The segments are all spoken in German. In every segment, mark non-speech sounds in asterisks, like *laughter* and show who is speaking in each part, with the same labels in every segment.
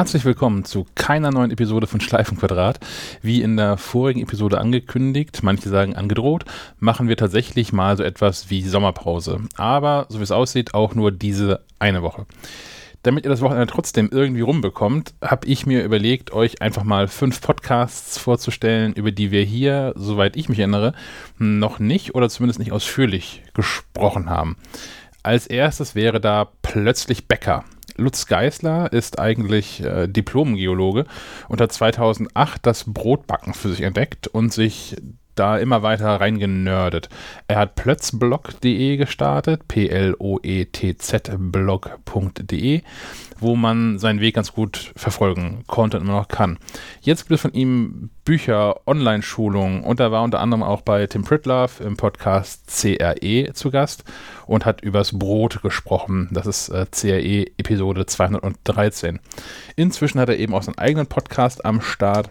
Speaker 1: Herzlich willkommen zu keiner neuen Episode von Schleifenquadrat. Wie in der vorigen Episode angekündigt, manche sagen angedroht, machen wir tatsächlich mal so etwas wie Sommerpause. Aber so wie es aussieht, auch nur diese eine Woche. Damit ihr das Wochenende trotzdem irgendwie rumbekommt, habe ich mir überlegt, euch einfach mal fünf Podcasts vorzustellen, über die wir hier, soweit ich mich erinnere, noch nicht oder zumindest nicht ausführlich gesprochen haben. Als erstes wäre da plötzlich Bäcker. Lutz Geisler ist eigentlich äh, Diplom-Geologe und hat 2008 das Brotbacken für sich entdeckt und sich da immer weiter reingenördet. Er hat plötzblog.de gestartet, P-L-O-E-T-Z blog.de, wo man seinen Weg ganz gut verfolgen konnte und immer noch kann. Jetzt gibt es von ihm Bücher, Online-Schulungen und er war unter anderem auch bei Tim Pritlove im Podcast CRE zu Gast und hat übers Brot gesprochen. Das ist äh, CRE Episode 213. Inzwischen hat er eben auch seinen eigenen Podcast am Start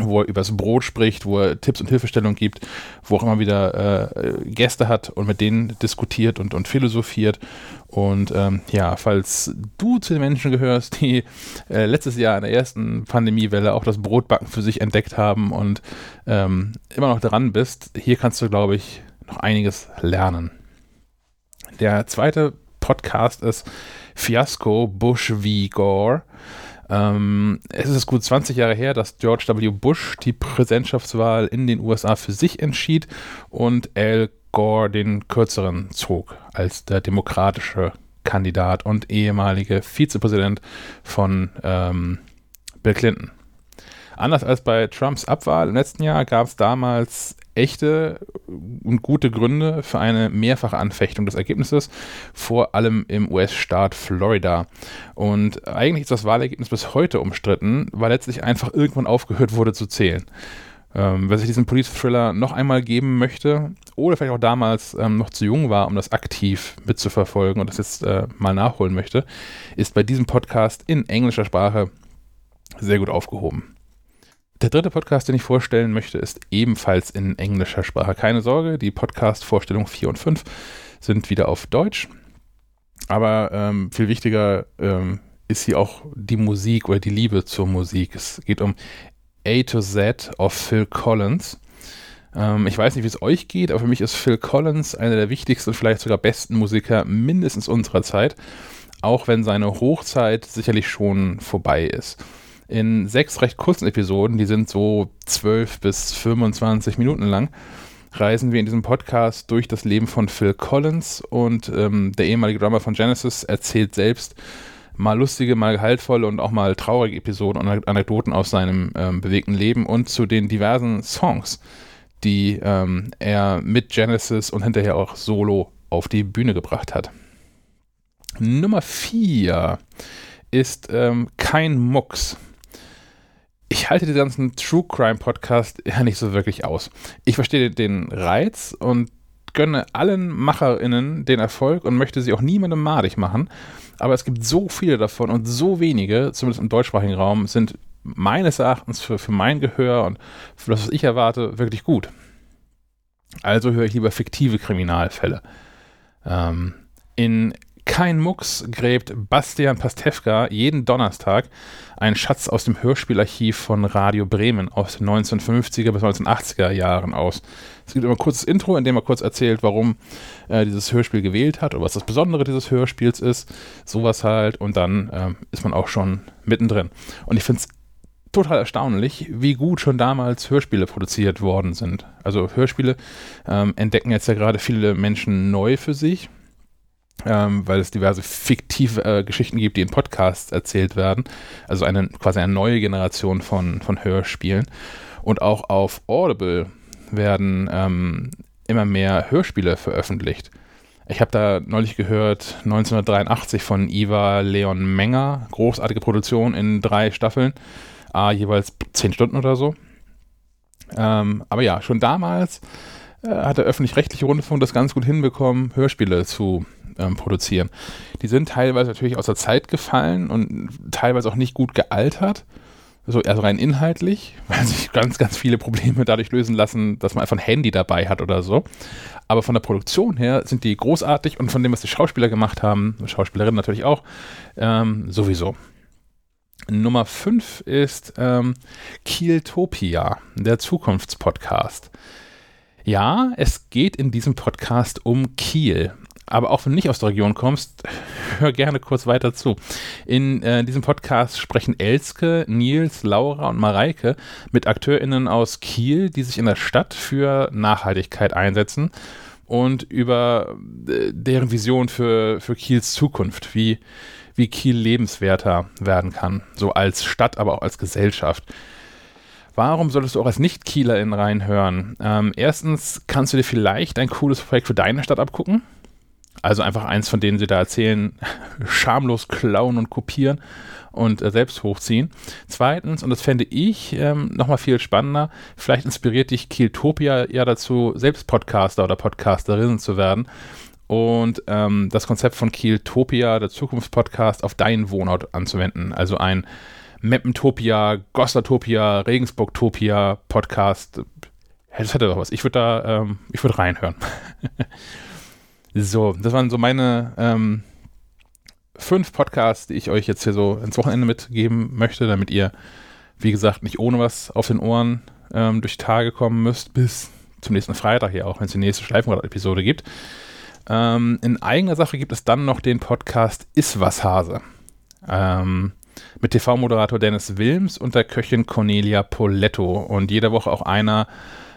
Speaker 1: wo er übers Brot spricht, wo er Tipps und Hilfestellungen gibt, wo auch immer wieder äh, Gäste hat und mit denen diskutiert und, und philosophiert. Und ähm, ja, falls du zu den Menschen gehörst, die äh, letztes Jahr in der ersten Pandemiewelle auch das Brotbacken für sich entdeckt haben und ähm, immer noch dran bist, hier kannst du, glaube ich, noch einiges lernen. Der zweite Podcast ist Fiasco Bush v. Gore. Ähm, es ist gut 20 Jahre her, dass George W. Bush die Präsidentschaftswahl in den USA für sich entschied und Al Gore den kürzeren zog als der demokratische Kandidat und ehemalige Vizepräsident von ähm, Bill Clinton. Anders als bei Trumps Abwahl im letzten Jahr gab es damals echte und gute Gründe für eine mehrfache Anfechtung des Ergebnisses, vor allem im US-Staat Florida. Und eigentlich ist das Wahlergebnis bis heute umstritten, weil letztlich einfach irgendwann aufgehört wurde zu zählen. Ähm, wer sich diesen Police-Thriller noch einmal geben möchte oder vielleicht auch damals ähm, noch zu jung war, um das aktiv mitzuverfolgen und das jetzt äh, mal nachholen möchte, ist bei diesem Podcast in englischer Sprache sehr gut aufgehoben. Der dritte Podcast, den ich vorstellen möchte, ist ebenfalls in englischer Sprache. Keine Sorge, die Podcast-Vorstellungen 4 und 5 sind wieder auf Deutsch. Aber ähm, viel wichtiger ähm, ist hier auch die Musik oder die Liebe zur Musik. Es geht um A to Z of Phil Collins. Ähm, ich weiß nicht, wie es euch geht, aber für mich ist Phil Collins einer der wichtigsten vielleicht sogar besten Musiker mindestens unserer Zeit, auch wenn seine Hochzeit sicherlich schon vorbei ist in sechs recht kurzen Episoden, die sind so 12 bis 25 Minuten lang, reisen wir in diesem Podcast durch das Leben von Phil Collins und ähm, der ehemalige Drummer von Genesis erzählt selbst mal lustige, mal gehaltvolle und auch mal traurige Episoden und Anekdoten aus seinem ähm, bewegten Leben und zu den diversen Songs, die ähm, er mit Genesis und hinterher auch solo auf die Bühne gebracht hat. Nummer 4 ist ähm, kein Mucks ich halte den ganzen True Crime Podcast ja nicht so wirklich aus. Ich verstehe den Reiz und gönne allen MacherInnen den Erfolg und möchte sie auch niemandem madig machen. Aber es gibt so viele davon und so wenige, zumindest im deutschsprachigen Raum, sind meines Erachtens für, für mein Gehör und für das, was ich erwarte, wirklich gut. Also höre ich lieber fiktive Kriminalfälle. Ähm, in kein Mucks gräbt Bastian Pastewka jeden Donnerstag einen Schatz aus dem Hörspielarchiv von Radio Bremen aus den 1950er bis 1980er Jahren aus. Es gibt immer ein kurzes Intro, in dem er kurz erzählt, warum er dieses Hörspiel gewählt hat oder was das Besondere dieses Hörspiels ist. Sowas halt. Und dann ähm, ist man auch schon mittendrin. Und ich finde es total erstaunlich, wie gut schon damals Hörspiele produziert worden sind. Also Hörspiele ähm, entdecken jetzt ja gerade viele Menschen neu für sich ähm, weil es diverse fiktive äh, Geschichten gibt, die in Podcasts erzählt werden. Also eine quasi eine neue Generation von, von Hörspielen. Und auch auf Audible werden ähm, immer mehr Hörspiele veröffentlicht. Ich habe da neulich gehört, 1983 von Iva Leon Menger, großartige Produktion in drei Staffeln, ah, jeweils zehn Stunden oder so. Ähm, aber ja, schon damals äh, hat der öffentlich-rechtliche Rundfunk das ganz gut hinbekommen, Hörspiele zu ähm, produzieren. Die sind teilweise natürlich aus der Zeit gefallen und teilweise auch nicht gut gealtert. Also, also rein inhaltlich, *laughs* weil sich ganz, ganz viele Probleme dadurch lösen lassen, dass man einfach ein Handy dabei hat oder so. Aber von der Produktion her sind die großartig und von dem, was die Schauspieler gemacht haben, Schauspielerinnen natürlich auch, ähm, sowieso. Nummer 5 ist ähm, Kieltopia, der Zukunftspodcast. Ja, es geht in diesem Podcast um Kiel. Aber auch wenn du nicht aus der Region kommst, *laughs* hör gerne kurz weiter zu. In äh, diesem Podcast sprechen Elske, Nils, Laura und Mareike mit AkteurInnen aus Kiel, die sich in der Stadt für Nachhaltigkeit einsetzen und über äh, deren Vision für, für Kiels Zukunft, wie, wie Kiel lebenswerter werden kann. So als Stadt, aber auch als Gesellschaft. Warum solltest du auch als Nicht-Kielerin reinhören? Ähm, erstens kannst du dir vielleicht ein cooles Projekt für deine Stadt abgucken. Also einfach eins von denen sie da erzählen, *laughs* schamlos klauen und kopieren und äh, selbst hochziehen. Zweitens, und das fände ich ähm, nochmal viel spannender, vielleicht inspiriert dich Kieltopia ja dazu, selbst Podcaster oder Podcasterin zu werden und ähm, das Konzept von Kieltopia, der Zukunftspodcast, auf deinen Wohnort anzuwenden. Also ein Meppentopia, Gossertopia, Regensburgtopia Podcast. Das hätte doch was. Ich würde da, ähm, ich würde reinhören. *laughs* so, das waren so meine ähm, fünf Podcasts, die ich euch jetzt hier so ins Wochenende mitgeben möchte, damit ihr, wie gesagt, nicht ohne was auf den Ohren ähm, durch die Tage kommen müsst, bis zum nächsten Freitag hier auch, wenn es die nächste Schleifenrad-Episode gibt. Ähm, in eigener Sache gibt es dann noch den Podcast Iswas Hase. Ähm, mit TV-Moderator Dennis Wilms und der Köchin Cornelia Poletto und jede Woche auch einer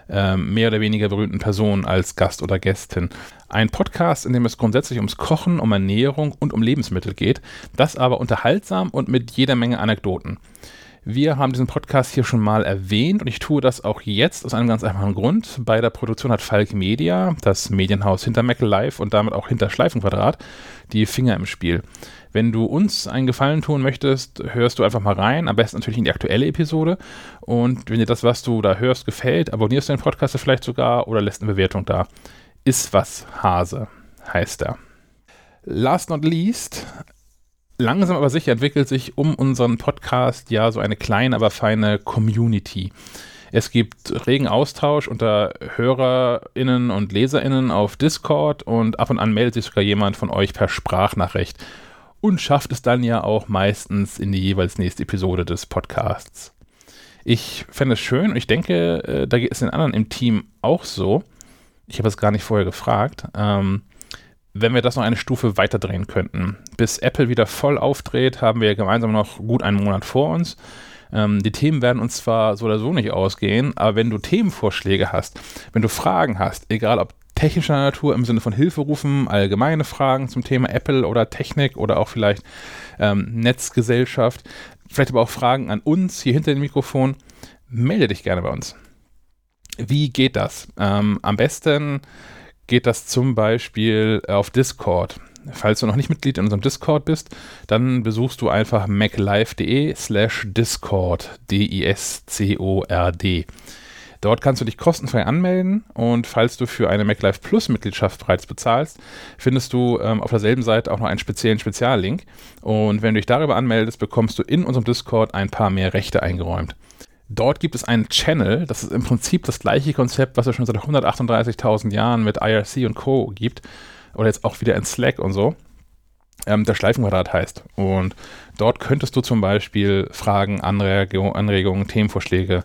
Speaker 1: ähm, mehr oder weniger berühmten Person als Gast oder Gästin. Ein Podcast, in dem es grundsätzlich ums Kochen, um Ernährung und um Lebensmittel geht, das aber unterhaltsam und mit jeder Menge Anekdoten. Wir haben diesen Podcast hier schon mal erwähnt und ich tue das auch jetzt aus einem ganz einfachen Grund. Bei der Produktion hat Falk Media, das Medienhaus hinter Mac Live und damit auch hinter Schleifenquadrat, die Finger im Spiel. Wenn du uns einen Gefallen tun möchtest, hörst du einfach mal rein. Am besten natürlich in die aktuelle Episode. Und wenn dir das, was du da hörst, gefällt, abonnierst du den Podcast vielleicht sogar oder lässt eine Bewertung da. Ist was Hase, heißt er. Last not least, langsam aber sicher entwickelt sich um unseren Podcast ja so eine kleine, aber feine Community. Es gibt regen Austausch unter HörerInnen und LeserInnen auf Discord und ab und an meldet sich sogar jemand von euch per Sprachnachricht und schafft es dann ja auch meistens in die jeweils nächste Episode des Podcasts. Ich fände es schön und ich denke, äh, da geht es den anderen im Team auch so. Ich habe es gar nicht vorher gefragt. Ähm, wenn wir das noch eine Stufe weiterdrehen könnten. Bis Apple wieder voll aufdreht, haben wir gemeinsam noch gut einen Monat vor uns. Ähm, die Themen werden uns zwar so oder so nicht ausgehen, aber wenn du Themenvorschläge hast, wenn du Fragen hast, egal ob technischer Natur im Sinne von Hilferufen, allgemeine Fragen zum Thema Apple oder Technik oder auch vielleicht ähm, Netzgesellschaft, vielleicht aber auch Fragen an uns hier hinter dem Mikrofon, melde dich gerne bei uns. Wie geht das? Ähm, am besten geht das zum Beispiel auf Discord. Falls du noch nicht Mitglied in unserem Discord bist, dann besuchst du einfach maclive.de slash discord, D-I-S-C-O-R-D. Dort kannst du dich kostenfrei anmelden und falls du für eine MacLife Plus Mitgliedschaft bereits bezahlst, findest du ähm, auf derselben Seite auch noch einen speziellen Speziallink. Und wenn du dich darüber anmeldest, bekommst du in unserem Discord ein paar mehr Rechte eingeräumt. Dort gibt es einen Channel, das ist im Prinzip das gleiche Konzept, was es schon seit 138.000 Jahren mit IRC und Co. gibt. Oder jetzt auch wieder in Slack und so. Ähm, der Schleifenquadrat heißt. Und dort könntest du zum Beispiel Fragen, Anregungen, Anregungen Themenvorschläge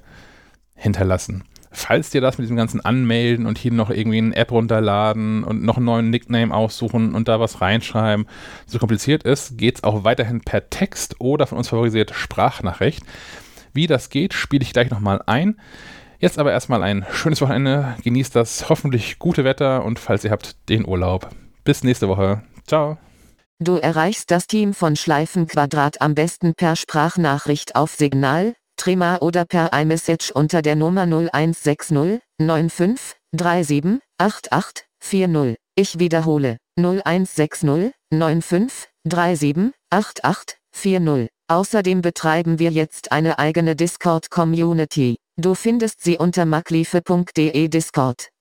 Speaker 1: hinterlassen. Falls dir das mit diesem ganzen Anmelden und hier noch irgendwie eine App runterladen und noch einen neuen Nickname aussuchen und da was reinschreiben so kompliziert ist, geht es auch weiterhin per Text oder von uns favorisiert Sprachnachricht. Wie das geht, spiele ich gleich nochmal ein. Jetzt aber erstmal ein schönes Wochenende. Genießt das hoffentlich gute Wetter und falls ihr habt, den Urlaub. Bis nächste Woche. Ciao.
Speaker 2: Du erreichst das Team von Schleifenquadrat am besten per Sprachnachricht auf Signal Trima oder per iMessage unter der Nummer 0160 95 37 88 40. Ich wiederhole 0160 95 37 88 40. Außerdem betreiben wir jetzt eine eigene Discord-Community. Du findest sie unter maklife.de Discord.